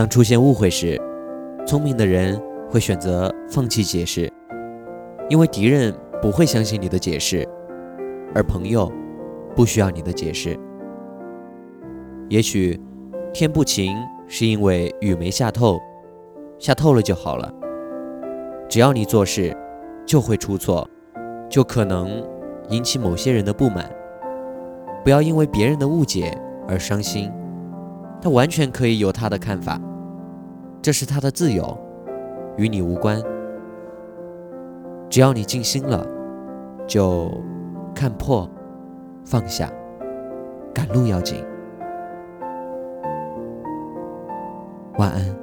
当出现误会时，聪明的人会选择放弃解释，因为敌人不会相信你的解释，而朋友不需要你的解释。也许天不晴是因为雨没下透，下透了就好了。只要你做事就会出错，就可能引起某些人的不满。不要因为别人的误解而伤心，他完全可以有他的看法，这是他的自由，与你无关。只要你静心了，就看破，放下，赶路要紧。晚安。